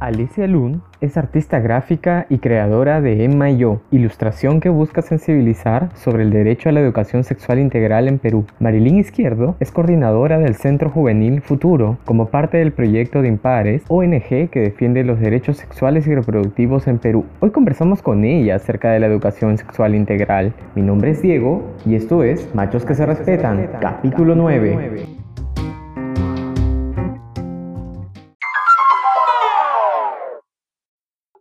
Alicia Lund es artista gráfica y creadora de Emma y Yo, ilustración que busca sensibilizar sobre el derecho a la educación sexual integral en Perú. Marilyn Izquierdo es coordinadora del Centro Juvenil Futuro como parte del proyecto de Impares, ONG que defiende los derechos sexuales y reproductivos en Perú. Hoy conversamos con ella acerca de la educación sexual integral. Mi nombre es Diego y esto es Machos que se respetan, capítulo 9.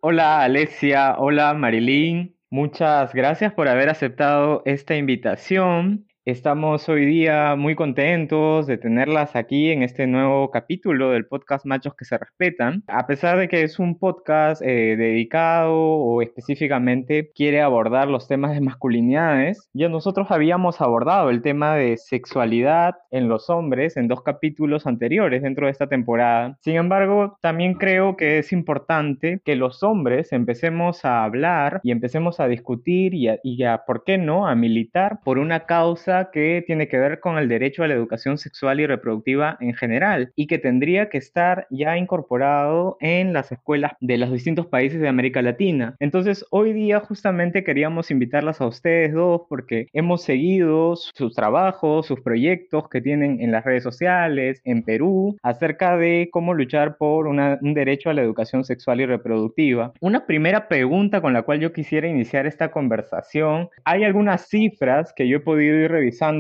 Hola Alexia, hola Marilyn, muchas gracias por haber aceptado esta invitación. Estamos hoy día muy contentos de tenerlas aquí en este nuevo capítulo del podcast Machos que se respetan. A pesar de que es un podcast eh, dedicado o específicamente quiere abordar los temas de masculinidades, ya nosotros habíamos abordado el tema de sexualidad en los hombres en dos capítulos anteriores dentro de esta temporada. Sin embargo, también creo que es importante que los hombres empecemos a hablar y empecemos a discutir y y a ¿por qué no?, a militar por una causa que tiene que ver con el derecho a la educación sexual y reproductiva en general y que tendría que estar ya incorporado en las escuelas de los distintos países de América Latina. Entonces, hoy día justamente queríamos invitarlas a ustedes dos porque hemos seguido sus trabajos, sus proyectos que tienen en las redes sociales, en Perú, acerca de cómo luchar por un derecho a la educación sexual y reproductiva. Una primera pregunta con la cual yo quisiera iniciar esta conversación, hay algunas cifras que yo he podido ir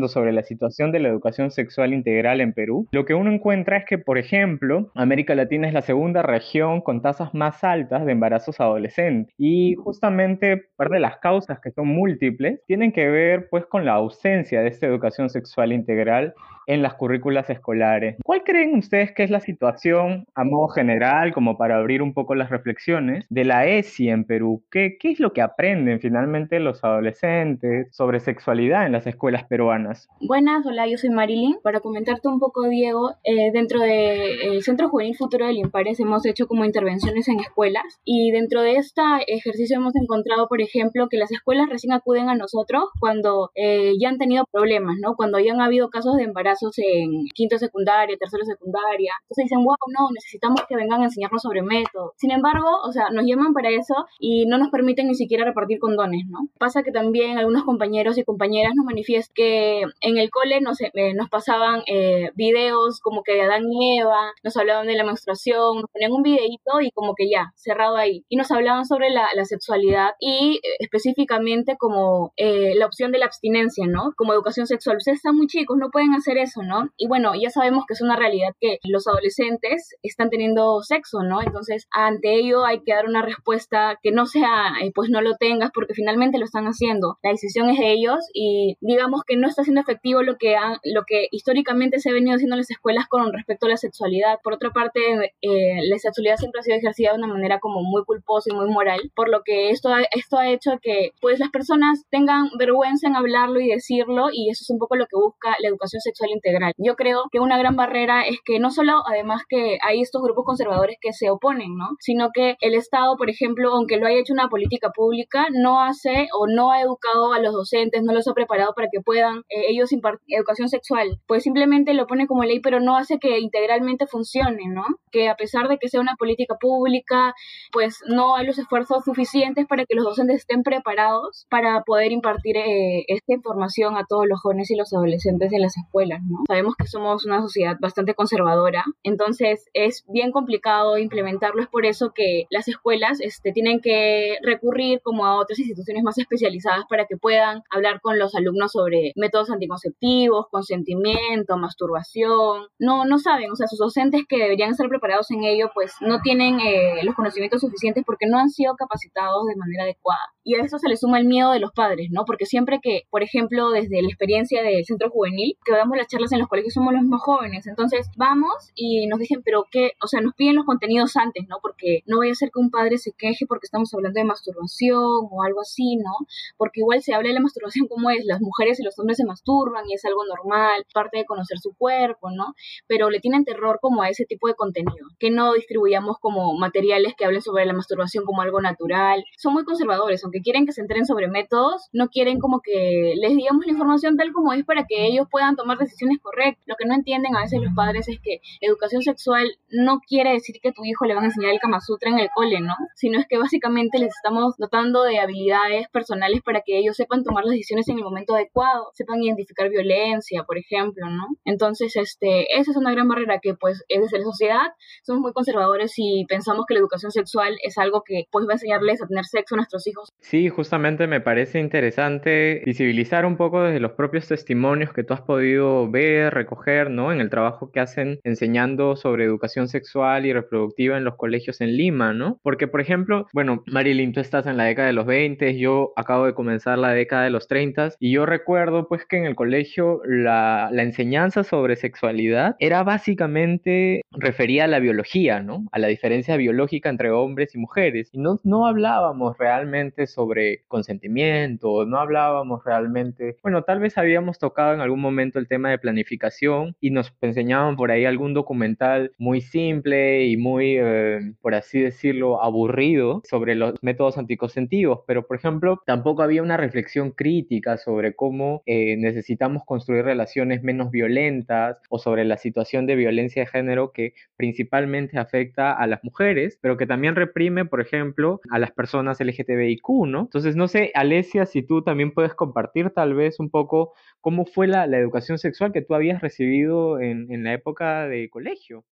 sobre la situación de la educación sexual integral en Perú, lo que uno encuentra es que, por ejemplo, América Latina es la segunda región con tasas más altas de embarazos adolescentes. Y justamente parte de las causas, que son múltiples, tienen que ver pues con la ausencia de esta educación sexual integral en las currículas escolares. ¿Cuál creen ustedes que es la situación a modo general, como para abrir un poco las reflexiones, de la ESI en Perú? ¿Qué, qué es lo que aprenden finalmente los adolescentes sobre sexualidad en las escuelas peruanas? Buenas, hola, yo soy Marilyn. Para comentarte un poco, Diego, eh, dentro del Centro Juvenil Futuro del Impares hemos hecho como intervenciones en escuelas y dentro de este ejercicio hemos encontrado, por ejemplo, que las escuelas recién acuden a nosotros cuando eh, ya han tenido problemas, ¿no? Cuando ya han habido casos de embarazo en quinto secundaria, tercero secundaria. Entonces dicen, wow, no, necesitamos que vengan a enseñarnos sobre métodos. Sin embargo, o sea, nos llaman para eso y no nos permiten ni siquiera repartir condones, ¿no? Pasa que también algunos compañeros y compañeras nos manifiestan que en el cole nos, eh, nos pasaban eh, videos como que de Adán y Eva, nos hablaban de la menstruación, nos ponían un videito y como que ya, cerrado ahí. Y nos hablaban sobre la, la sexualidad y eh, específicamente como la opción de la abstinencia, ¿no? Como educación sexual. Ustedes están muy chicos, no pueden hacer eso, ¿no? Y bueno, ya sabemos que es una realidad que los adolescentes están teniendo sexo, ¿no? Entonces, ante ello hay que dar una respuesta que no sea, eh, pues no lo tengas, porque finalmente lo están haciendo. La decisión es de ellos y digamos que no está siendo efectivo lo que, lo que históricamente se ha venido haciendo en las escuelas con respecto a la sexualidad. Por otra parte, eh, la sexualidad siempre ha sido ejercida de una manera como muy culposa y muy moral, por lo que esto ha, esto ha hecho que pues las personas tengan vergüenza en hablarlo y decirlo y eso es un poco lo que busca la educación sexual integral. Yo creo que una gran barrera es que no solo además que hay estos grupos conservadores que se oponen, ¿no? Sino que el Estado, por ejemplo, aunque lo haya hecho una política pública, no hace o no ha educado a los docentes, no los ha preparado para que puedan eh, ellos impartir educación sexual. Pues simplemente lo pone como ley, pero no hace que integralmente funcione, ¿no? Que a pesar de que sea una política pública, pues no hay los esfuerzos suficientes para que los docentes estén preparados para poder impartir eh, esta información a todos los jóvenes y los adolescentes en las escuelas, ¿no? Sabemos que somos una sociedad bastante conservadora, entonces es bien complicado implementarlo. Es por eso que las escuelas este, tienen que recurrir como a otras instituciones más especializadas para que puedan hablar con los alumnos sobre métodos anticonceptivos, consentimiento, masturbación. No, no saben, o sea, sus docentes que deberían estar preparados en ello, pues no tienen eh, los conocimientos suficientes porque no han sido capacitados de manera adecuada. Y a eso se le suma el miedo de los padres, ¿no? Porque siempre que, por ejemplo, desde la experiencia del centro juvenil, que damos las charlas en los colegios somos los más jóvenes. Entonces vamos y nos dicen, pero qué, o sea, nos piden los contenidos antes, ¿no? Porque no voy a hacer que un padre se queje porque estamos hablando de masturbación o algo así, ¿no? Porque igual se habla de la masturbación como es, las mujeres y los hombres se masturban y es algo normal, parte de conocer su cuerpo, ¿no? Pero le tienen terror como a ese tipo de contenido, que no distribuyamos como materiales que hablen sobre la masturbación como algo natural. Son muy conservadores, aunque quieren que se enteren sobre métodos, no quieren como que les digamos la información tal como es para que ellos puedan tomar decisiones correctas. Lo que no entienden a veces los padres es que educación sexual no quiere decir que a tu hijo le van a enseñar el Kama Sutra en el cole, ¿no? Sino es que básicamente les estamos dotando de habilidades personales para que ellos sepan tomar las decisiones en el momento adecuado, sepan identificar violencia, por ejemplo, ¿no? Entonces, este, esa es una gran barrera que pues desde la sociedad somos muy conservadores y pensamos que la educación sexual es algo que pues va a enseñarles a tener sexo a nuestros hijos. Sí, justamente me parece interesante visibilizar un poco desde los propios testimonios que tú has podido ver, recoger, ¿no? En el trabajo que hacen enseñando sobre educación sexual y reproductiva en los colegios en Lima, ¿no? Porque, por ejemplo, bueno, Marilyn, tú estás en la década de los 20, yo acabo de comenzar la década de los 30 y yo recuerdo pues que en el colegio la, la enseñanza sobre sexualidad era básicamente refería a la biología, ¿no? A la diferencia biológica entre hombres y mujeres. Y no, no hablábamos realmente sobre consentimiento, no hablábamos realmente, bueno, tal vez habíamos tocado en algún momento el tema de planificación y nos enseñaban por ahí algún documental muy simple y muy, eh, por así decirlo, aburrido sobre los métodos anticonceptivos, pero por ejemplo, tampoco había una reflexión crítica sobre cómo eh, necesitamos construir relaciones menos violentas o sobre la situación de violencia de género que principalmente afecta a las mujeres, pero que también reprime, por ejemplo, a las personas LGTBIQ, ¿no? Entonces, no sé, Alesia, si tú también puedes compartir tal vez un poco cómo fue la, educación sexual que tú habías recibido en, en la época de colegio.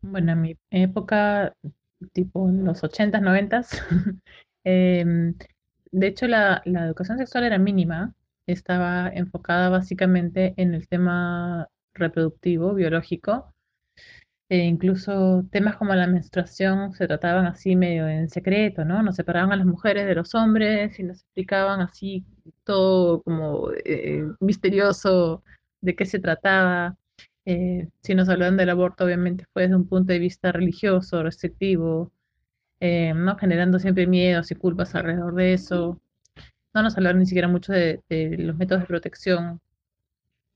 Bueno, en mi época, tipo en los 80s, 90s, em, de hecho la, la educación sexual era mínima, estaba enfocada básicamente en el tema reproductivo, biológico, e incluso temas como la menstruación se trataban así medio en secreto, ¿no? Nos separaban a las mujeres de los hombres y nos explicaban así todo como eh, misterioso de qué se trataba. Eh, si nos hablaban del aborto, obviamente fue desde un punto de vista religioso, restrictivo, eh, ¿no? Generando siempre miedos y culpas alrededor de eso. No nos hablaron ni siquiera mucho de, de los métodos de protección,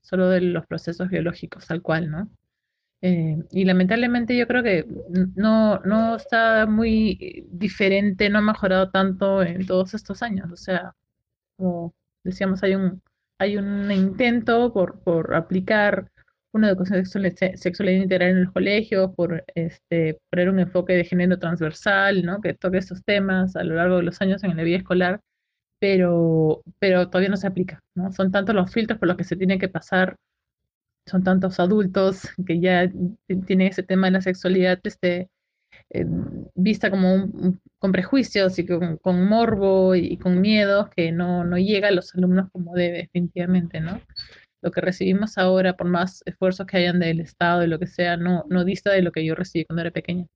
solo de los procesos biológicos, tal cual, ¿no? Eh, y lamentablemente yo creo que no, no está muy diferente, no ha mejorado tanto en todos estos años. O sea, como decíamos, hay un, hay un intento por, aplicar una educación sexual, integral en los colegios, por este, poner un enfoque de género transversal, ¿no? que toque estos temas a lo largo de los años en la vida escolar, pero, pero todavía no se aplica. ¿no? Son tantos los filtros por los que se tiene que pasar son tantos adultos que ya tienen ese tema de la sexualidad este, eh, vista como con prejuicios y con, morbo y, con miedos que no, no llega a los alumnos como debe, definitivamente, ¿no? Lo que recibimos ahora, por más esfuerzos que hayan del Estado y lo que sea, no, no dista de lo que yo recibí cuando era pequeña.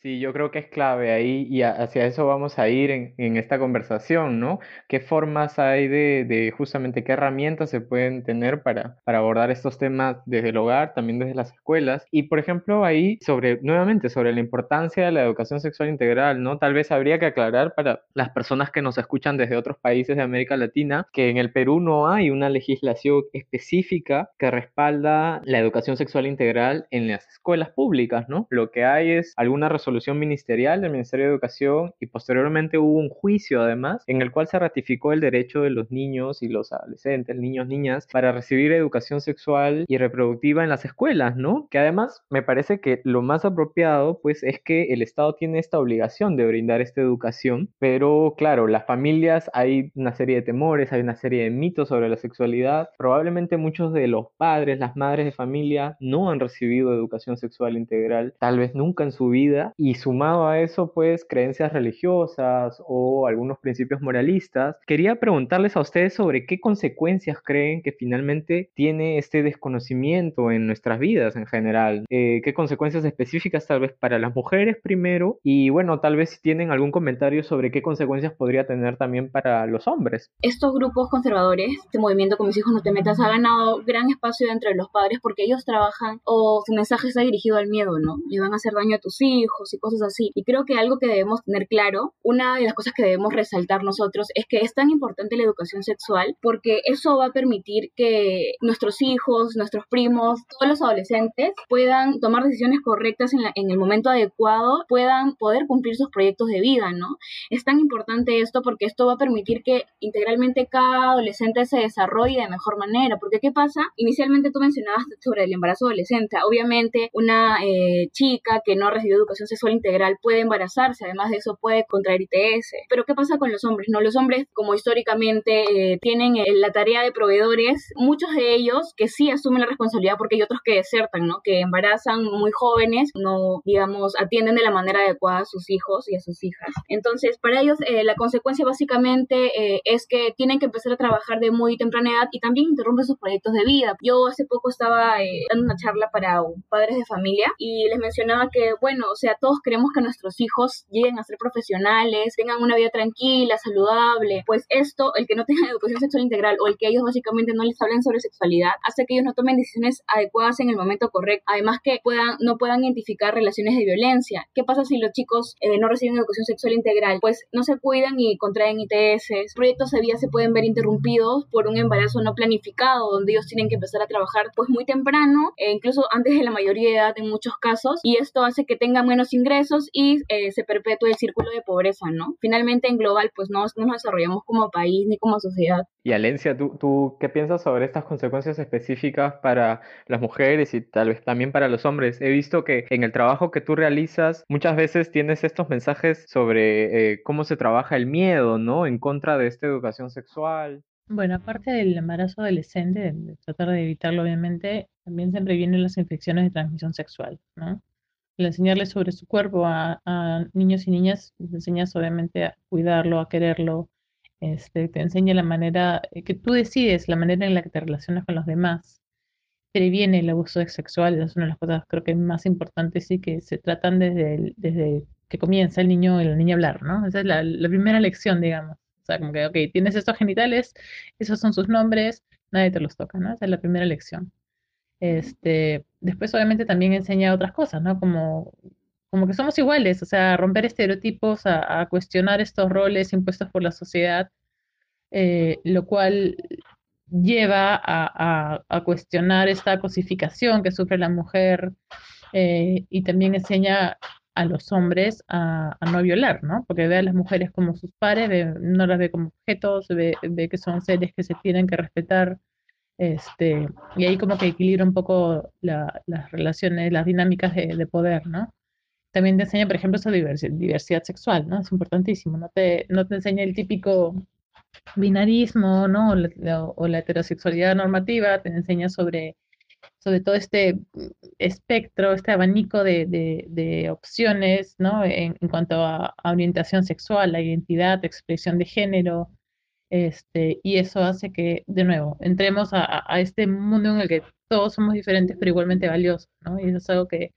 Sí, yo creo que es clave ahí y hacia eso vamos a ir en, en esta conversación, ¿no? ¿Qué formas hay de, de, justamente qué herramientas se pueden tener para, para abordar estos temas desde el hogar, también desde las escuelas? Y por ejemplo, ahí sobre, nuevamente, sobre la importancia de la educación sexual integral, ¿no? Tal vez habría que aclarar para las personas que nos escuchan desde otros países de América Latina que en el Perú no hay una legislación específica que respalda la educación sexual integral en las escuelas públicas, ¿no? Lo que hay es alguna resolución resolución ministerial del Ministerio de Educación y posteriormente hubo un juicio además en el cual se ratificó el derecho de los niños y los adolescentes, niños, niñas, para recibir educación sexual y reproductiva en las escuelas, ¿no? Que además me parece que lo más apropiado pues es que el Estado tiene esta obligación de brindar esta educación, pero claro, las familias hay una serie de temores, hay una serie de mitos sobre la sexualidad, probablemente muchos de los padres, las madres de familia no han recibido educación sexual integral, tal vez nunca en su vida, y sumado a eso, pues, creencias religiosas o algunos principios moralistas, quería preguntarles a ustedes sobre qué consecuencias creen que finalmente tiene este desconocimiento en nuestras vidas en general. Eh, ¿Qué consecuencias específicas tal vez para las mujeres primero? Y bueno, tal vez si tienen algún comentario sobre qué consecuencias podría tener también para los hombres. Estos grupos conservadores, este movimiento con mis hijos no te metas, ha ganado gran espacio dentro de los padres porque ellos trabajan o su mensaje está dirigido al miedo, ¿no? Le van a hacer daño a tus hijos y cosas así. Y creo que algo que debemos tener claro, una de las cosas que debemos resaltar nosotros es que es tan importante la educación sexual porque eso va a permitir que nuestros hijos, nuestros primos, todos los adolescentes puedan tomar decisiones correctas en, en el momento adecuado, puedan poder cumplir sus proyectos de vida, ¿no? Es tan importante esto porque esto va a permitir que integralmente cada adolescente se desarrolle de mejor manera. Porque ¿qué pasa? Inicialmente tú mencionabas sobre el embarazo adolescente. Obviamente una eh, chica que no ha recibido educación sexual integral puede embarazarse, además de eso puede contraer ITS. Pero ¿qué pasa con los hombres? No, los hombres como históricamente eh, tienen eh, la tarea de proveedores, muchos de ellos que sí asumen la responsabilidad porque hay otros que desertan, ¿no? Que embarazan muy jóvenes, no, digamos, atienden de la manera adecuada a sus hijos y a sus hijas. Entonces, para ellos la consecuencia básicamente es que tienen que empezar a trabajar de muy temprana edad y también interrumpen sus proyectos de vida. Yo hace poco estaba dando una charla para padres de familia y les mencionaba que, bueno, o sea, todos queremos que nuestros hijos lleguen a ser profesionales, tengan una vida tranquila, saludable. Pues esto, el que no tengan educación sexual integral o el que ellos básicamente no les hablen sobre sexualidad, hace que ellos no tomen decisiones adecuadas en el momento correcto. Además que puedan, no puedan identificar relaciones de violencia. ¿Qué pasa si los chicos eh, no reciben educación sexual integral? Pues no se cuidan y contraen ITS. Proyectos de vida se pueden ver interrumpidos por un embarazo no planificado, donde ellos tienen que empezar a trabajar pues muy temprano, e incluso antes de la mayoría de edad en muchos casos, y esto hace que tengan menos ingresos y eh, se perpetúe el círculo de pobreza, ¿no? Finalmente, en global, pues no, no, nos desarrollamos como país ni como sociedad. Y Alencia, ¿tú, ¿tú qué piensas sobre estas consecuencias específicas para las mujeres y tal vez también para los hombres? He visto que en el trabajo que tú realizas muchas veces tienes estos mensajes sobre eh, cómo se trabaja el miedo, ¿no? En contra de esta educación sexual. Bueno, aparte del embarazo adolescente, de tratar de evitarlo obviamente, también siempre vienen las infecciones de transmisión sexual, ¿no? El enseñarles sobre su cuerpo a, niños y niñas, les enseñas obviamente a cuidarlo, a quererlo, este, te enseña la manera eh, que tú decides, la manera en la que te relacionas con los demás. Previene el abuso sexual, es una de las cosas creo que más importantes y que se tratan desde, desde que comienza el niño y la niña a hablar, ¿no? Esa es la, la primera lección, digamos sea, como que, ok, tienes estos genitales, esos son sus nombres, nadie te los toca, ¿no? Esa es la primera lección. Este, después obviamente también enseña otras cosas, ¿no? Como, como que somos iguales, o sea, romper estereotipos, a, cuestionar estos roles impuestos por la sociedad, eh, lo cual lleva a, cuestionar esta cosificación que sufre la mujer eh, y también enseña a los hombres a, no violar, ¿no? Porque ve a las mujeres como sus pares, no las ve como objetos, ve, que son seres que se tienen que respetar, este, y ahí como que equilibra un poco las relaciones, las dinámicas de, poder, ¿no? También te enseña, por ejemplo, esa diversidad, sexual, ¿no? Es importantísimo, no te, no te enseña el típico binarismo, ¿no? o la heterosexualidad normativa, te enseña sobre sobre todo este espectro, este abanico de, opciones, ¿no? En, cuanto a, orientación sexual, la identidad, expresión de género, este, y eso hace que, de nuevo, entremos a, este mundo en el que todos somos diferentes, pero igualmente valiosos, ¿no? Y eso es algo que,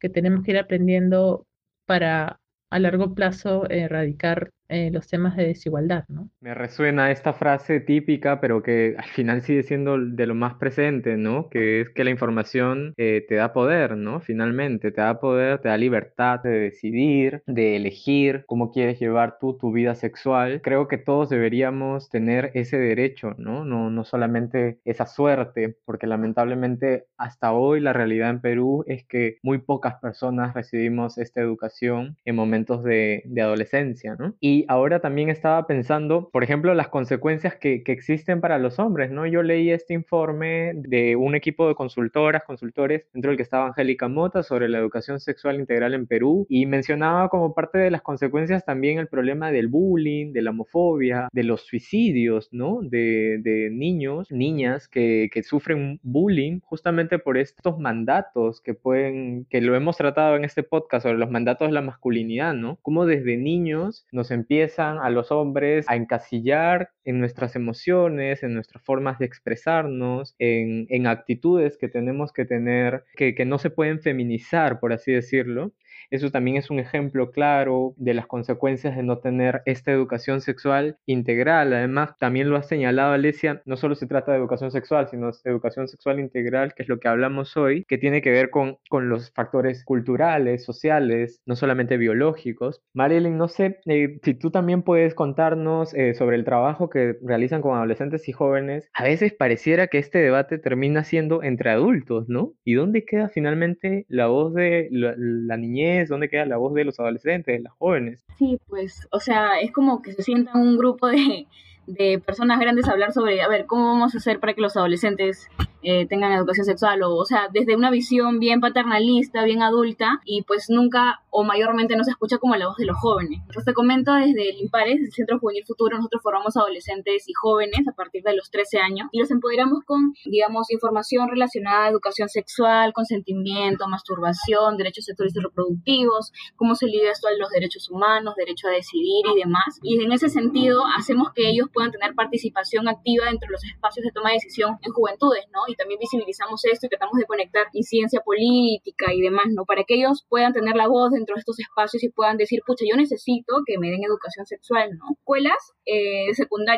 que tenemos que ir aprendiendo para a largo plazo erradicar eh, los temas de desigualdad, ¿no? Me resuena esta frase típica, pero que al final sigue siendo de lo más presente, ¿no? Que es que la información eh, te da poder, ¿no? Finalmente, te da poder, te da libertad de decidir, de elegir cómo quieres llevar tú tu vida sexual. Creo que todos deberíamos tener ese derecho, ¿no? No, no solamente esa suerte, porque lamentablemente hasta hoy la realidad en Perú es que muy pocas personas recibimos esta educación en momentos de, de adolescencia, ¿no? Y y ahora también estaba pensando, por ejemplo, las consecuencias que, existen para los hombres, ¿no? Yo leí este informe de un equipo de consultoras, consultores, dentro del que estaba Angélica Mota, sobre la educación sexual integral en Perú, y mencionaba como parte de las consecuencias también el problema del bullying, de la homofobia, de los suicidios, ¿no? De, niños, niñas que, que sufren bullying justamente por estos mandatos que pueden, que lo hemos tratado en este podcast sobre los mandatos de la masculinidad, ¿no? Como desde niños nos empiezan a los hombres a encasillar en nuestras emociones, en nuestras formas de expresarnos, en, actitudes que tenemos que tener, que, que no se pueden feminizar, por así decirlo. Eso también es un ejemplo claro de las consecuencias de no tener esta educación sexual integral. Además, también lo ha señalado Alesia, no solo se trata de educación sexual, sino de educación sexual integral, que es lo que hablamos hoy, que tiene que ver con, con los factores culturales, sociales, no solamente biológicos. Marilyn, no sé eh, si tú también puedes contarnos eh, sobre el trabajo que realizan con adolescentes y jóvenes. A veces pareciera que este debate termina siendo entre adultos, ¿no? ¿Y dónde queda finalmente la voz de la, niñez? ¿Dónde queda la voz de los adolescentes, de las jóvenes? Sí, pues, o sea, es como que se sienta un grupo de, de personas grandes a hablar sobre, a ver, ¿cómo vamos a hacer para que los adolescentes eh, tengan educación sexual? O, o sea, desde una visión bien paternalista, bien adulta, y pues nunca o mayormente no se escucha como la voz de los jóvenes. Pues te comento desde el IMPARES, el Centro Juvenil Futuro, nosotros formamos adolescentes y jóvenes a partir de los 13 años y los empoderamos con, digamos, información relacionada a educación sexual, consentimiento, masturbación, derechos sexuales y reproductivos, cómo se liga esto a los derechos humanos, derecho a decidir y demás. Y en ese sentido hacemos que ellos puedan tener participación activa dentro de los espacios de toma de decisión en juventudes, ¿no? Y también visibilizamos esto y tratamos de conectar incidencia política y demás, ¿no? Para que ellos puedan tener la voz dentro de estos espacios y puedan decir, pucha, yo necesito que me den educación sexual, ¿no? Escuelas eh,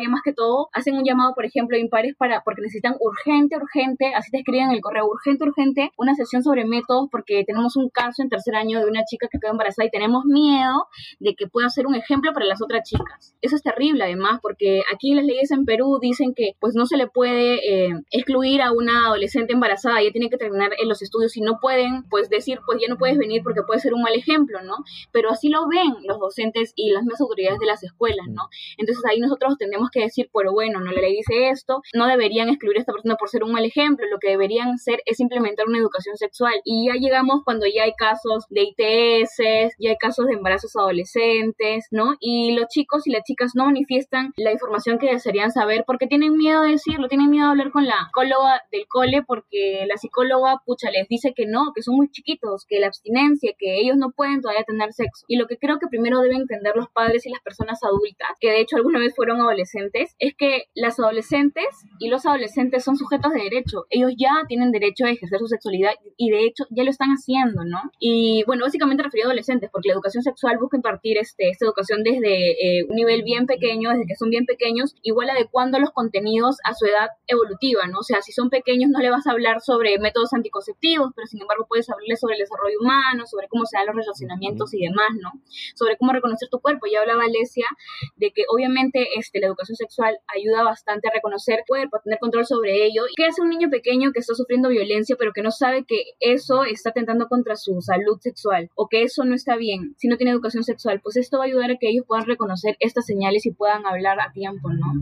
más que todo hacen un llamado, por ejemplo, a impares para, porque necesitan urgente, urgente, así te escriben en el correo, urgente, urgente, una sesión sobre métodos porque tenemos un caso en tercer año de una chica que quedó embarazada y tenemos miedo de que pueda ser un ejemplo para las otras chicas. Eso es terrible además porque aquí las leyes en Perú dicen que pues no se le puede eh, excluir a una adolescente embarazada, ya tiene que terminar en los estudios y no pueden pues decir pues ya no puedes venir porque puede ser un mal ejemplo, ¿no? Pero así lo ven los docentes y las mismas autoridades de las escuelas, ¿no? Entonces ahí nosotros tenemos que decir, pero bueno, no la ley dice esto, no deberían excluir a esta persona por ser un mal ejemplo, lo que deberían hacer es implementar una educación sexual y ya llegamos cuando ya hay casos de ITS, ya hay casos de embarazos adolescentes, ¿no? Y los chicos y las chicas no manifiestan la información que desearían saber porque tienen miedo de decirlo, tienen miedo de hablar con la psicóloga del cole porque la psicóloga, pucha, les dice que no, que son muy chiquitos, que la abstinencia, que ellos no pueden todavía tener sexo. Y lo que creo que primero deben entender los padres y las personas adultas, que de hecho alguna vez fueron adolescentes, es que las adolescentes y los adolescentes son sujetos de derecho. Ellos ya tienen derecho a ejercer su sexualidad y de hecho ya lo están haciendo, ¿no? Y bueno, básicamente referido a adolescentes, porque la educación sexual busca impartir este, esta educación desde eh, un nivel bien pequeño, desde que son bien pequeños, igual adecuando los contenidos a su edad evolutiva, ¿no? O sea, si son pequeños no le vas a hablar sobre métodos anticonceptivos, pero sin embargo puedes hablarles sobre el desarrollo humano, sobre cómo se dan los relacionamientos y demás, ¿no? Sobre cómo reconocer tu cuerpo. Ya hablaba Alesia de que obviamente este, la educación sexual ayuda bastante a reconocer cuerpo, a tener control sobre ello. ¿Qué hace un niño pequeño que está sufriendo violencia pero que no sabe que eso está atentando contra su salud sexual o que eso no está bien si no tiene educación sexual? Pues esto va a ayudar a que ellos puedan reconocer estas señales y puedan hablar a tiempo, ¿no?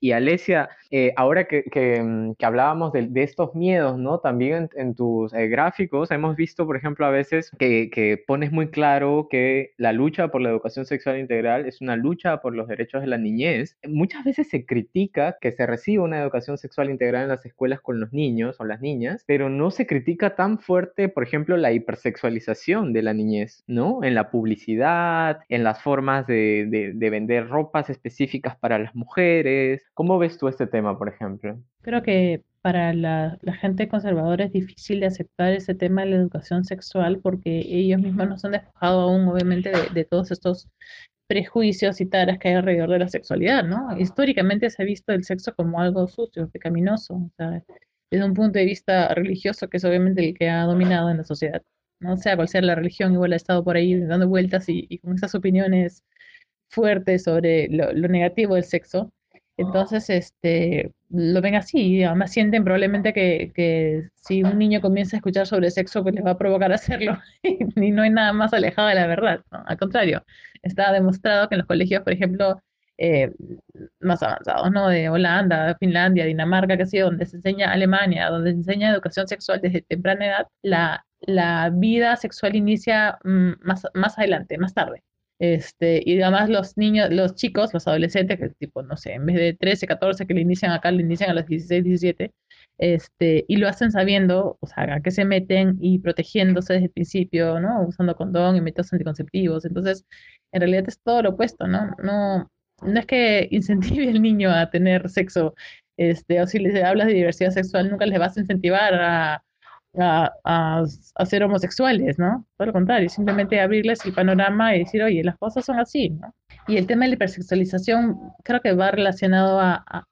Y Alesia, eh, ahora que, que, mm, hablábamos de, de, estos miedos, ¿no? También en, tus eh, gráficos hemos visto, por ejemplo, a veces que, que pones muy claro que la lucha por la educación sexual integral es una lucha por los derechos de la niñez. Muchas veces se critica que se reciba una educación sexual integral en las escuelas con los niños o las niñas, pero no se critica tan fuerte, por ejemplo, la hipersexualización de la niñez, ¿no? En la publicidad, en las formas de, de, de vender ropas específicas para las mujeres. ¿Cómo ves tú este tema, por ejemplo? Creo que para la, la, gente conservadora es difícil de aceptar ese tema de la educación sexual porque ellos mismos no se han despojado aún, obviamente, de, de todos estos prejuicios y taras que hay alrededor de la sexualidad, ¿no? Históricamente se ha visto el sexo como algo sucio, pecaminoso, o sea, desde un punto de vista religioso, que es obviamente el que ha dominado en la sociedad, ¿no? sea cual sea la religión, igual ha estado por ahí dando vueltas y, y con esas opiniones fuertes sobre lo, lo negativo del sexo. Entonces, este, lo ven así y además sienten probablemente que, que, si un niño comienza a escuchar sobre sexo, pues les va a provocar hacerlo y no hay nada más alejado de la verdad. ¿no? Al contrario, está demostrado que en los colegios, por ejemplo, eh, más avanzados, ¿no? De Holanda, Finlandia, Dinamarca, que ha sido donde se enseña Alemania, donde se enseña educación sexual desde temprana edad, la, la vida sexual inicia mm, más, más adelante, más tarde. Este, y además los niños, los chicos, los adolescentes, que tipo, no sé, en vez de 13, 14 que le inician acá, le inician a los 16, 17, este, y lo hacen sabiendo, o sea, a qué se meten y protegiéndose desde el principio, ¿no? Usando condón y métodos anticonceptivos. Entonces, en realidad es todo lo opuesto, ¿no? No, no es que incentive al niño a tener sexo, este, o si les hablas de diversidad sexual, nunca les vas a incentivar a a, ser homosexuales, ¿no? Todo lo contrario, simplemente abrirles el panorama y decir, oye, las cosas son así, ¿no? Y el tema de la hipersexualización creo que va relacionado a,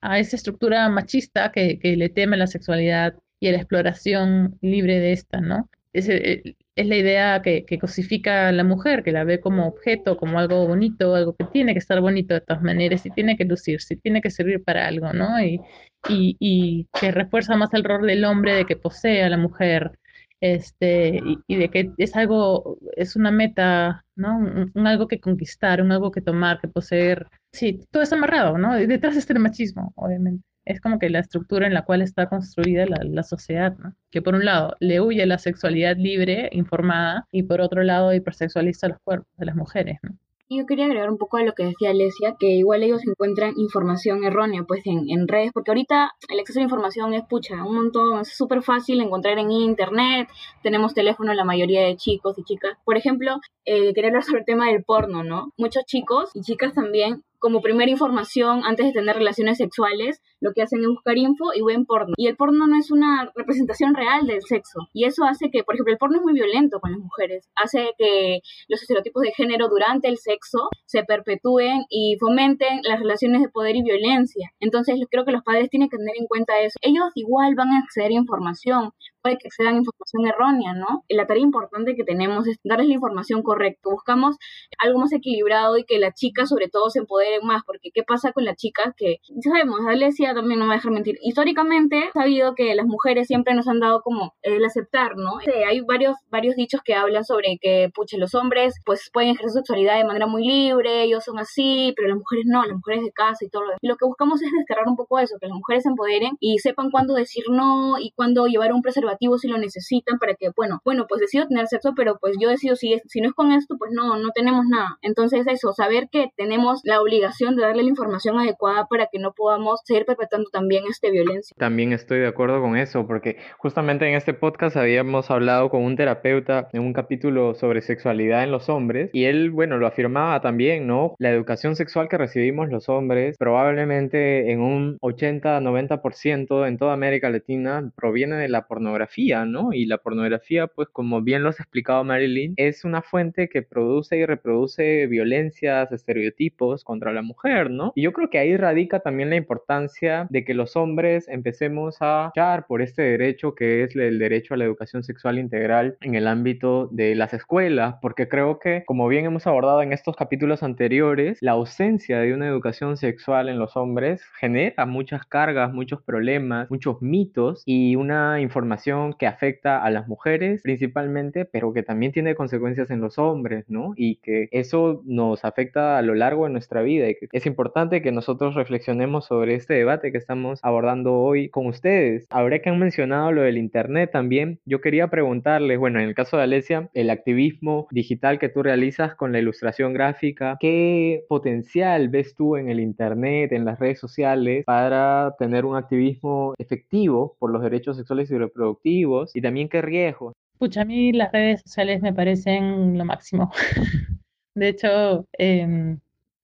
a esa estructura machista que, que, le teme a la sexualidad y a la exploración libre de esta, ¿no? Es, eh, es la idea que, que, cosifica a la mujer, que la ve como objeto, como algo bonito, algo que tiene que estar bonito de todas maneras y tiene que lucirse, tiene que servir para algo, ¿no? Y, y, que refuerza más el rol del hombre de que posee a la mujer, este, y, de que es algo, es una meta, ¿no? Un, algo que conquistar, un algo que tomar, que poseer. Sí, todo es amarrado, ¿no? detrás está el machismo, obviamente. Es como que la estructura en la cual está construida la, la sociedad, ¿no? Que por un lado le huye la sexualidad libre, informada, y por otro lado hipersexualiza los cuerpos de las mujeres, ¿no? Yo quería agregar un poco a lo que decía Alesia, que igual ellos encuentran información errónea pues en, en redes, porque ahorita el acceso a la información es pucha, un montón, es súper fácil encontrar en internet, tenemos teléfono la mayoría de chicos y chicas. Por ejemplo, eh, quería hablar sobre el tema del porno, ¿no? Muchos chicos y chicas también como primera información antes de tener relaciones sexuales, lo que hacen es buscar info y ven porno. Y el porno no es una representación real del sexo. Y eso hace que, por ejemplo, el porno es muy violento con las mujeres. Hace que los estereotipos de género durante el sexo se perpetúen y fomenten las relaciones de poder y violencia. Entonces, creo que los padres tienen que tener en cuenta eso. Ellos igual van a acceder a información, puede que sean información errónea, ¿no? La tarea importante que tenemos es darles la información correcta. Buscamos algo más equilibrado y que la chica sobre todo se empodere más, porque ¿qué pasa con la chica? Que sabemos, Alesia también no me va a dejar mentir. Históricamente sabido que las mujeres siempre nos han dado como el aceptar, ¿no? hay varios, varios dichos que hablan sobre que, pucha, los hombres pues pueden ejercer su sexualidad de manera muy libre, ellos son así, pero las mujeres no, las mujeres de casa y todo lo demás. Lo que buscamos es desterrar un poco eso, que las mujeres se empoderen y sepan cuándo decir no y cuándo llevar un preservativo si lo necesitan para que, bueno, bueno, pues decido tener sexo, pero pues yo decido si, si no es con esto, pues no, no tenemos nada. Entonces eso, saber que tenemos la obligación de darle la información adecuada para que no podamos seguir perpetuando también esta violencia. También estoy de acuerdo con eso, porque justamente en este podcast habíamos hablado con un terapeuta en un capítulo sobre sexualidad en los hombres y él, bueno, lo afirmaba también, ¿no? La educación sexual que recibimos los hombres probablemente en un 80-90% en toda América Latina proviene de la pornografía ¿no? Y la pornografía, pues como bien lo has explicado Marilyn, es una fuente que produce y reproduce violencias, estereotipos contra la mujer, ¿no? Y yo creo que ahí radica también la importancia de que los hombres empecemos a luchar por este derecho que es el derecho a la educación sexual integral en el ámbito de las escuelas, porque creo que, como bien hemos abordado en estos capítulos anteriores, la ausencia de una educación sexual en los hombres genera muchas cargas, muchos problemas, muchos mitos y una información que afecta a las mujeres principalmente, pero que también tiene consecuencias en los hombres, ¿no? Y que eso nos afecta a lo largo de nuestra vida y que es importante que nosotros reflexionemos sobre este debate que estamos abordando hoy con ustedes. Ahora que han mencionado lo del Internet también, yo quería preguntarles, bueno, en el caso de Alesia, el activismo digital que tú realizas con la ilustración gráfica, ¿qué potencial ves tú en el Internet, en las redes sociales, para tener un activismo efectivo por los derechos sexuales y reproductivos? Y también qué riesgos. Pucha, a mí las redes sociales me parecen lo máximo. De hecho, em,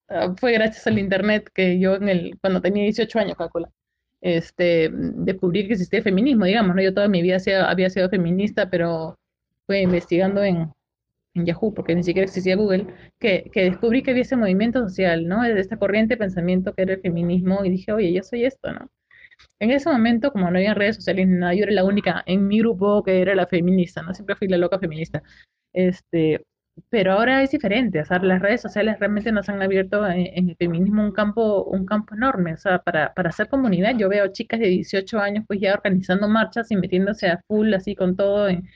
ah, fue gracias al internet que yo en el, cuando tenía 18 años, calcula, este, descubrí que existía feminismo, digamos, ¿no? Yo toda mi vida había sido feminista, pero fue investigando en, en Yahoo, porque ni siquiera existía Google, que, que, descubrí que había ese movimiento social, ¿no? Esta corriente de pensamiento que era el feminismo, y dije, oye, yo soy esto, ¿no? En ese momento, como no había redes sociales ni nada, yo era la única en mi grupo que era la feminista, ¿no? Siempre fui la loca feminista. Este, pero ahora es diferente, o sea, las redes sociales realmente nos han abierto en, el feminismo un campo, un campo enorme, o sea, para, para hacer comunidad, yo veo chicas de 18 años pues ya organizando marchas y metiéndose a full así con todo en,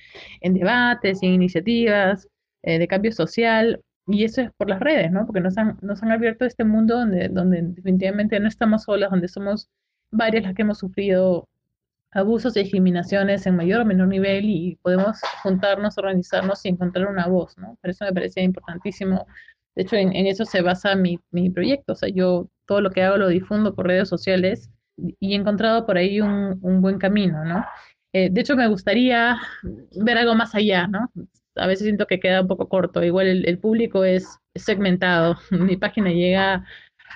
en debates y en iniciativas eh, de cambio social, y eso es por las redes, ¿no? Porque nos han, nos han abierto este mundo donde, donde definitivamente no estamos solas, donde somos varias las que hemos sufrido abusos y discriminaciones en mayor o menor nivel y podemos juntarnos, organizarnos y encontrar una voz, ¿no? Por eso me parecía importantísimo. De hecho, en, eso se basa mi, mi, proyecto. O sea, yo todo lo que hago lo difundo por redes sociales y he encontrado por ahí un, un buen camino, ¿no? Eh, de hecho, me gustaría ver algo más allá, ¿no? A veces siento que queda un poco corto. Igual el, el público es segmentado. Mi página llega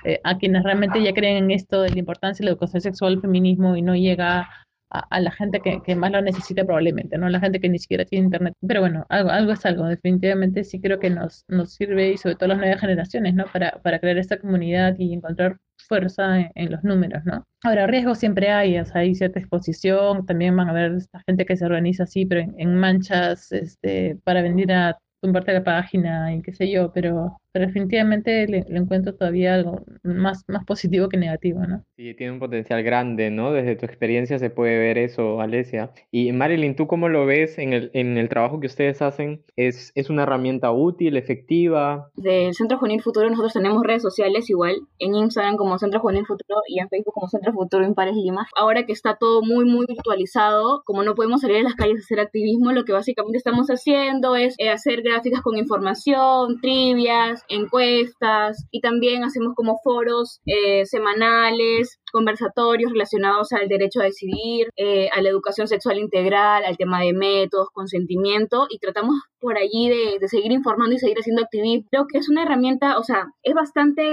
eh, a quienes realmente ya creen en esto de la importancia de la educación sexual, el feminismo y no llega a, la gente que, más lo necesita probablemente, ¿no? La gente que ni siquiera tiene internet. Pero bueno, algo, algo es algo, definitivamente sí creo que nos, nos sirve y sobre todo las nuevas generaciones, ¿no? Para, para crear esta comunidad y encontrar fuerza en, los números, ¿no? Ahora, riesgos siempre hay, o sea, hay cierta exposición, también van a haber esta gente que se organiza así, pero en, manchas este, para venir a tumbarte la página y qué sé yo, pero pero definitivamente le, encuentro todavía algo más, más positivo que negativo, ¿no? Sí, tiene un potencial grande, ¿no? Desde tu experiencia se puede ver eso, Alesia. Y Marilyn, ¿tú cómo lo ves en el, en el trabajo que ustedes hacen? ¿Es, ¿Es una herramienta útil, efectiva? Del Centro Juvenil Futuro nosotros tenemos redes sociales igual, en Instagram como Centro Juvenil Futuro y en Facebook como Centro Futuro Impares Lima. Ahora que está todo muy, muy virtualizado, como no podemos salir a las calles a hacer activismo, lo que básicamente estamos haciendo es eh, hacer gráficas con información, trivias, encuestas y también hacemos como foros eh, semanales conversatorios relacionados al derecho a decidir, eh, a la educación sexual integral, al tema de métodos, consentimiento, y tratamos por allí de, seguir informando y seguir haciendo activismo. Creo que es una herramienta, o sea, es bastante,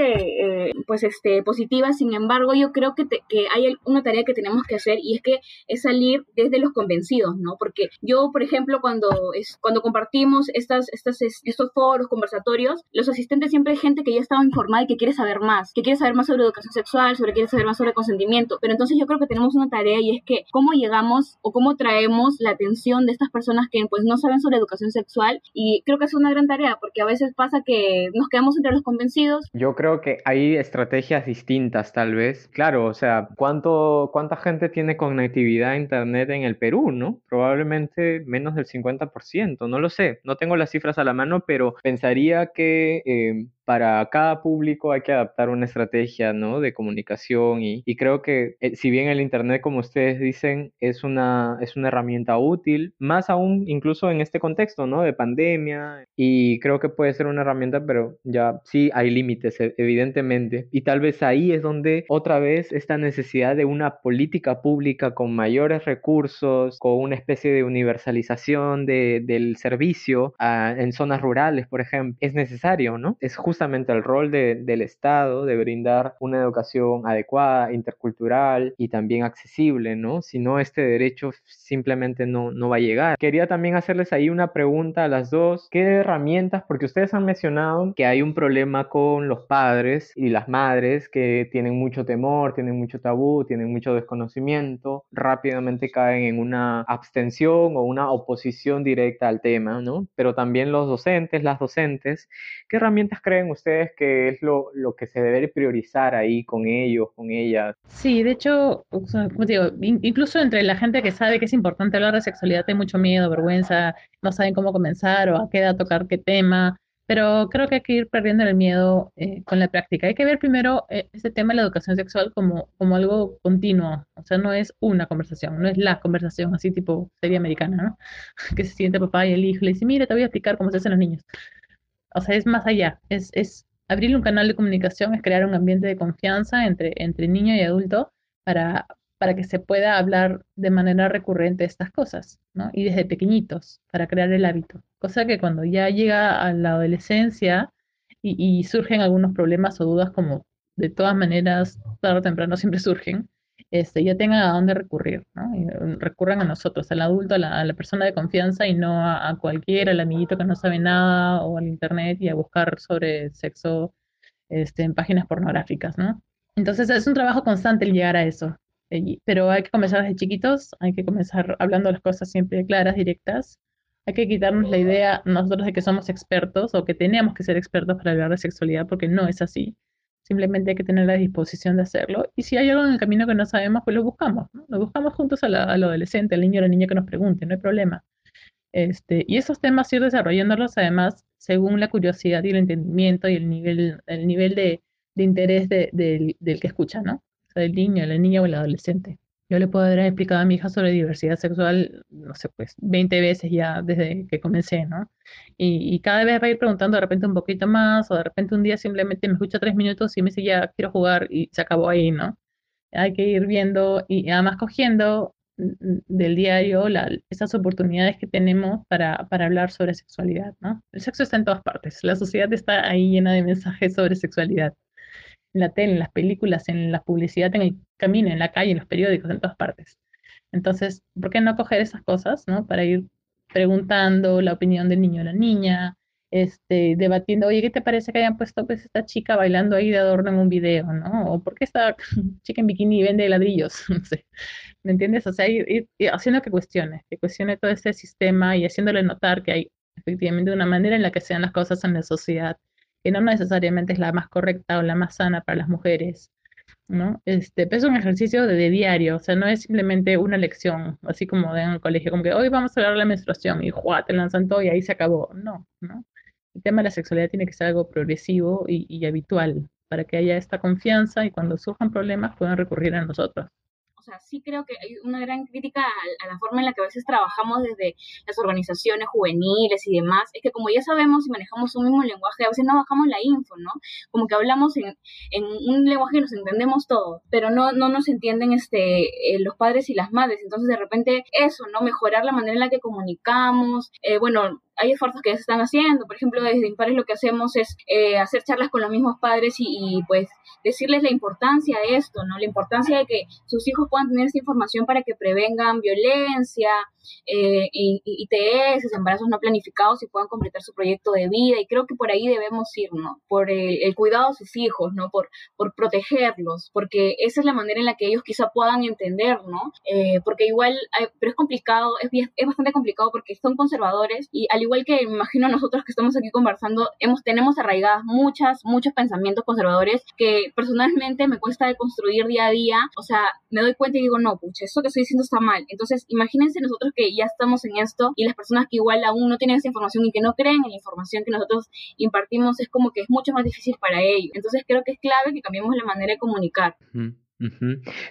eh, pues, este, positiva, sin embargo, yo creo que, que hay una tarea que tenemos que hacer y es que es salir desde los convencidos, ¿no? Porque yo, por ejemplo, cuando, es, cuando compartimos estas, estas, estos foros, conversatorios, los asistentes siempre hay gente que ya estaba informada y que quiere saber más, que quiere saber más sobre educación sexual, sobre quiere saber más sobre consentimiento. Pero entonces yo creo que tenemos una tarea y es que cómo llegamos o cómo traemos la atención de estas personas que pues no saben sobre educación sexual y creo que es una gran tarea porque a veces pasa que nos quedamos entre los convencidos. Yo creo que hay estrategias distintas tal vez. Claro, o sea, ¿cuánto, ¿cuánta gente tiene conectividad a Internet en el Perú, no? Probablemente menos del 50%, no lo sé, no tengo las cifras a la mano, pero pensaría que... Eh, para cada público hay que adaptar una estrategia ¿no? de comunicación y, creo que eh, si bien el Internet, como ustedes dicen, es una, es una herramienta útil, más aún incluso en este contexto ¿no? de pandemia y creo que puede ser una herramienta, pero ya sí hay límites, e, evidentemente. Y tal vez ahí es donde otra vez esta necesidad de una política pública con mayores recursos, con una especie de universalización de, del servicio ah, en zonas rurales, por ejemplo, es necesario, ¿no? Es justamente rol del Estado de brindar una educación adecuada, intercultural y también accesible, ¿no? Si no, este derecho simplemente no, no va a llegar. Quería también hacerles ahí una pregunta a las dos. ¿Qué herramientas? Porque ustedes han mencionado que hay un problema con los padres y las madres que tienen mucho temor, tienen mucho tabú, tienen mucho desconocimiento, rápidamente caen en una abstención o una oposición directa al tema, ¿no? Pero también los docentes, las docentes, ¿qué herramientas creen ustedes que es lo, lo, que se debe priorizar ahí con ellos, con ellas? Sí, de hecho, como digo, incluso entre la gente que sabe que es importante hablar de sexualidad hay mucho miedo, vergüenza, no saben cómo comenzar o a qué edad tocar qué tema. Pero creo que hay que ir perdiendo el miedo eh, con la práctica. Hay que ver primero eh, este tema de la educación sexual como, como algo continuo. O sea, no es una conversación, no es la conversación así tipo serie americana, ¿no? Que se siente papá y el hijo le dice, mira, te voy a explicar cómo se hacen los niños o sea, es más allá, es, es abrir un canal de comunicación, es crear un ambiente de confianza entre, entre niño y adulto para, para que se pueda hablar de manera recurrente estas cosas, ¿no? Y desde pequeñitos, para crear el hábito. Cosa que cuando ya llega a la adolescencia y, y surgen algunos problemas o dudas, como de todas maneras, tarde o temprano siempre surgen, este, ya tengan a dónde recurrir, ¿no? Eh, recurran a nosotros, al adulto, a la, persona de confianza y no a, cualquiera, al amiguito que no sabe nada o al internet y a buscar sobre sexo este, en páginas pornográficas, ¿no? Entonces es un trabajo constante el llegar a eso, eh, pero hay que comenzar desde chiquitos, hay que comenzar hablando las cosas siempre claras, directas, hay que quitarnos la idea nosotros de que somos expertos o que tenemos que ser expertos para hablar de sexualidad, porque no es así. Simplemente hay que tener la disposición de hacerlo. Y si hay algo en el camino que no sabemos, pues lo buscamos. Lo buscamos juntos al adolescente, al niño o la niña que nos pregunte, no hay problema. Este, y esos temas ir desarrollándolos además según la curiosidad y el entendimiento y el nivel, el nivel de, interés del que escucha, ¿no? O sea, del niño, la niña o el adolescente. Yo le puedo haber explicado a mi hija sobre diversidad sexual, no sé, pues 20 veces ya desde que comencé, ¿no? Y, cada vez va a ir preguntando de repente un poquito más, o de repente un día simplemente me escucha tres minutos y me dice ya quiero jugar y se acabó ahí, ¿no? Hay que ir viendo y además cogiendo del diario la, esas oportunidades que tenemos para, para hablar sobre sexualidad, ¿no? El sexo está en todas partes, la sociedad está ahí llena de mensajes sobre sexualidad en la tele, en las películas, en la publicidad, en el camino, en la calle, en los periódicos, en todas partes. Entonces, ¿por qué no coger esas cosas, ¿no? Para ir preguntando la opinión del niño o la niña, este, debatiendo, oye, ¿qué te parece que hayan puesto pues esta chica bailando ahí de adorno en un video, ¿no? O ¿por qué esta chica en bikini vende ladrillos? No sé, ¿me entiendes? O sea, ir, haciendo que cuestione, que cuestione todo este sistema y haciéndole notar que hay efectivamente una manera en la que sean las cosas en la sociedad, que no necesariamente es la más correcta o la más sana para las mujeres, ¿no? Este, es un ejercicio de, diario, o sea, no es simplemente una lección, así como en el colegio, como que hoy vamos a hablar de la menstruación y ¡juá! te lanzan todo y ahí se acabó. No, ¿no? El tema de la sexualidad tiene que ser algo progresivo y, y habitual para que haya esta confianza y cuando surjan problemas puedan recurrir a nosotros o sea, sí creo que hay una gran crítica a, la forma en la que a veces trabajamos desde las organizaciones juveniles y demás, es que como ya sabemos y manejamos un mismo lenguaje, a veces no bajamos la info, ¿no? Como que hablamos en, en un lenguaje que nos entendemos todos, pero no, no nos entienden este, eh, los padres y las madres, entonces de repente eso, ¿no? Mejorar la manera en la que comunicamos, eh, bueno, hay esfuerzos que se están haciendo. Por ejemplo, desde Impares lo que hacemos es eh, hacer charlas con los mismos padres y, pues decirles la importancia de esto, ¿no? La importancia de que sus hijos puedan tener esa información para que prevengan violencia, eh, ITS, embarazos no planificados y puedan completar su proyecto de vida. Y creo que por ahí debemos ir, ¿no? Por el, cuidado de sus hijos, ¿no? Por, por protegerlos, porque esa es la manera en la que ellos quizá puedan entender, ¿no? Eh, porque igual, pero es complicado, es, es bastante complicado porque son conservadores y al igual que me imagino nosotros que estamos aquí conversando, hemos, tenemos arraigadas muchas, muchos pensamientos conservadores que personalmente me cuesta de construir día a día. O sea, me doy cuenta y digo, no, pucha, eso que estoy diciendo está mal. Entonces, imagínense nosotros que ya estamos en esto y las personas que igual aún no tienen esa información y que no creen en la información que nosotros impartimos, es como que es mucho más difícil para ellos. Entonces, creo que es clave que cambiemos la manera de comunicar.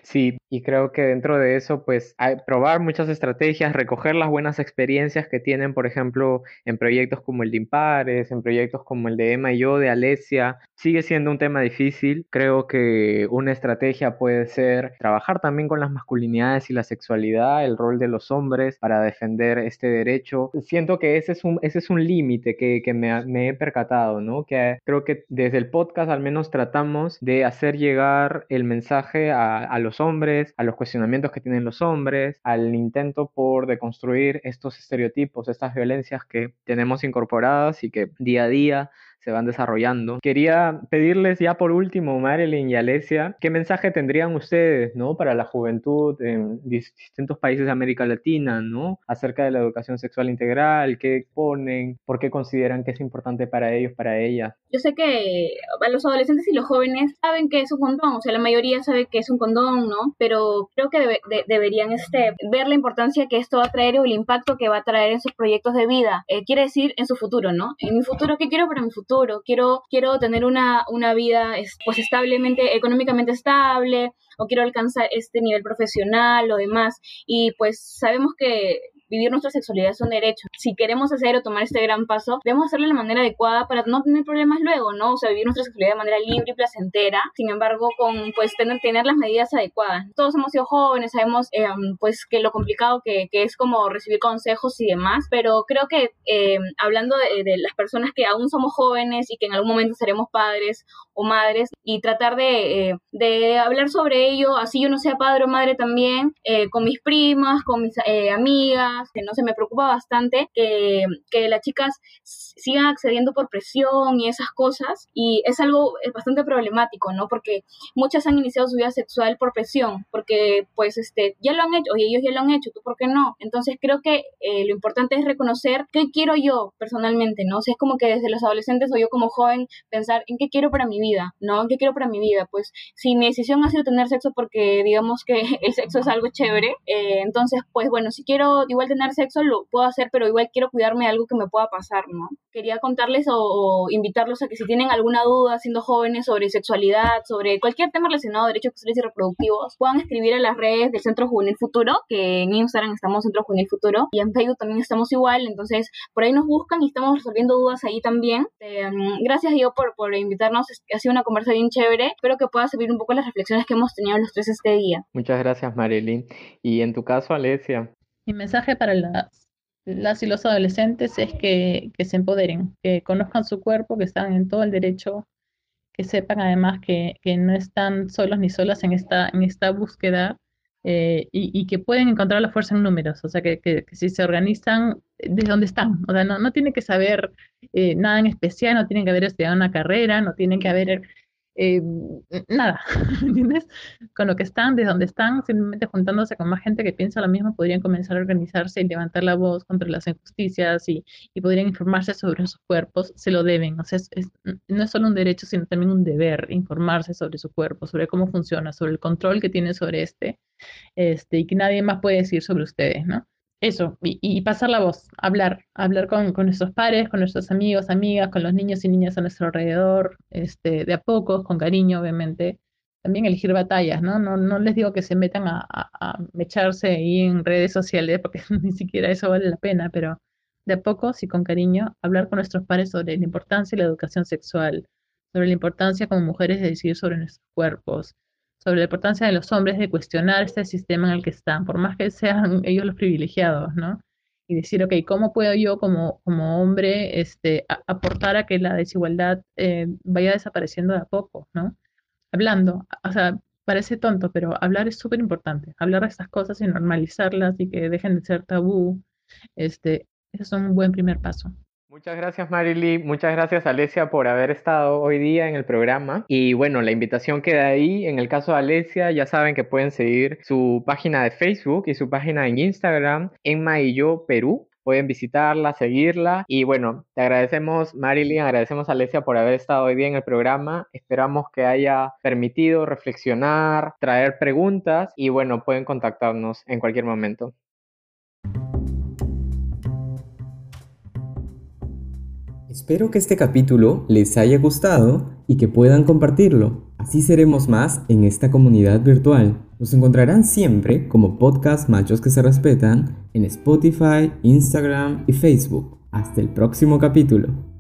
Sí, y creo que dentro de eso, pues, hay, probar muchas estrategias, recoger las buenas experiencias que tienen, por ejemplo, en proyectos como el de Impares, en proyectos como el de Emma y yo, de Alesia, sigue siendo un tema difícil. Creo que una estrategia puede ser trabajar también con las masculinidades y la sexualidad, el rol de los hombres para defender este derecho. Siento que ese es un, ese es un límite que, que me, me he percatado, ¿no? Que creo que desde el podcast al menos tratamos de hacer llegar el mensaje a, los hombres, a los cuestionamientos que tienen los hombres, al intento por deconstruir estos estereotipos, estas violencias que tenemos incorporadas y que día a día se van desarrollando. Quería pedirles ya por último, Marilyn y Alesia, ¿qué mensaje tendrían ustedes, ¿no? Para la juventud en distintos países de América Latina, ¿no? Acerca de la educación sexual integral, qué ponen, por qué consideran que es importante para ellos, para ellas. Yo sé que los adolescentes y los jóvenes saben que es un condón, o sea, la mayoría sabe que es un condón, ¿no? Pero creo que deberían este, ver la importancia que esto va a traer o el impacto que va a traer en sus proyectos de vida. Eh, quiere decir en su futuro, ¿no? En mi futuro, ¿qué quiero para mi futuro? Quiero, quiero tener una, una vida pues establemente, económicamente estable, o quiero alcanzar este nivel profesional o demás. Y pues sabemos que vivir nuestra sexualidad es un derecho. Si queremos hacer o tomar este gran paso, debemos hacerlo de la manera adecuada para no tener problemas luego, ¿no? O sea, vivir nuestra sexualidad de manera libre y placentera, sin embargo, con, pues, tener, las medidas adecuadas. Todos hemos sido jóvenes, sabemos, eh, pues, que lo complicado que, que, es como recibir consejos y demás, pero creo que eh, hablando de, las personas que aún somos jóvenes y que en algún momento seremos padres o madres, y tratar de, eh, de hablar sobre ello, así yo no sea padre o madre también, con mis primas, con mis amigas, que no se me preocupa bastante que, que las chicas sigan accediendo por presión y esas cosas y es algo bastante problemático, ¿no? Porque muchas han iniciado su vida sexual por presión, porque pues este ya lo han hecho, y ellos ya lo han hecho, ¿tú por qué no? Entonces creo que eh, lo importante es reconocer qué quiero yo personalmente, ¿no? O sea, es como que desde los adolescentes o yo como joven pensar en qué quiero para mi vida, ¿no? ¿En qué quiero para mi vida? Pues si mi decisión ha sido tener sexo porque digamos que el sexo es algo chévere, eh, entonces pues bueno, si quiero igual tener sexo lo puedo hacer, pero igual quiero cuidarme de algo que me pueda pasar, ¿no? Quería contarles o, invitarlos a que si tienen alguna duda siendo jóvenes sobre sexualidad, sobre cualquier tema relacionado a derechos sexuales y reproductivos, puedan escribir a las redes del Centro Juvenil Futuro, que en Instagram estamos Centro Juvenil Futuro y en Facebook también estamos igual, entonces por ahí nos buscan y estamos resolviendo dudas ahí también. Em, gracias Diego por, por invitarnos, ha sido una conversa bien chévere, espero que pueda servir un poco las reflexiones que hemos tenido los tres este día. Muchas gracias Marilyn. Y en tu caso, Alesia. Mi mensaje para las, las y los adolescentes es que, se empoderen, que conozcan su cuerpo, que están en todo el derecho, que sepan además que, no están solos ni solas en esta, en esta búsqueda eh, y, que pueden encontrar la fuerza en números, o sea, que, que, si se organizan desde donde están, o sea, no, no tienen que saber eh, nada en especial, no tienen que haber estudiado una carrera, no tienen que haber eh, nada, ¿entiendes? Con lo que están, desde donde están, simplemente juntándose con más gente que piensa lo mismo, podrían comenzar a organizarse y levantar la voz contra las injusticias y, y podrían informarse sobre sus cuerpos, se lo deben, o sea, no es solo un derecho, sino también un deber informarse sobre su cuerpo, sobre cómo funciona, sobre el control que tiene sobre este, este, y que nadie más puede decir sobre ustedes, ¿no? Eso, y, pasar la voz, hablar, hablar con, nuestros pares, con nuestros amigos, amigas, con los niños y niñas a nuestro alrededor, este, de a pocos, con cariño, obviamente. También elegir batallas, ¿no? No, no les digo que se metan a, a, mecharse ahí en redes sociales, porque ni siquiera eso vale la pena, pero de a pocos y con cariño, hablar con nuestros pares sobre la importancia de la educación sexual, sobre la importancia como mujeres de decidir sobre nuestros cuerpos, sobre la importancia de los hombres de cuestionar este sistema en el que están, por más que sean ellos los privilegiados, ¿no? Y decir, ok, ¿cómo puedo yo como, como hombre este, aportar a que la desigualdad eh, vaya desapareciendo de a poco, ¿no? Hablando, o sea, parece tonto, pero hablar es súper importante. Hablar de estas cosas y normalizarlas y que dejen de ser tabú, este, es un buen primer paso. Muchas gracias Marily, muchas gracias Alesia por haber estado hoy día en el programa. Y bueno, la invitación queda ahí. En el caso de Alesia, ya saben que pueden seguir su página de Facebook y su página en Instagram, Emma y yo Perú. Pueden visitarla, seguirla. Y bueno, te agradecemos Marilyn, agradecemos a Alesia por haber estado hoy día en el programa. Esperamos que haya permitido reflexionar, traer preguntas y bueno, pueden contactarnos en cualquier momento. Espero que este capítulo les haya gustado y que puedan compartirlo. Así seremos más en esta comunidad virtual. Nos encontrarán siempre como podcast Machos que se respetan en Spotify, Instagram y Facebook. Hasta el próximo capítulo.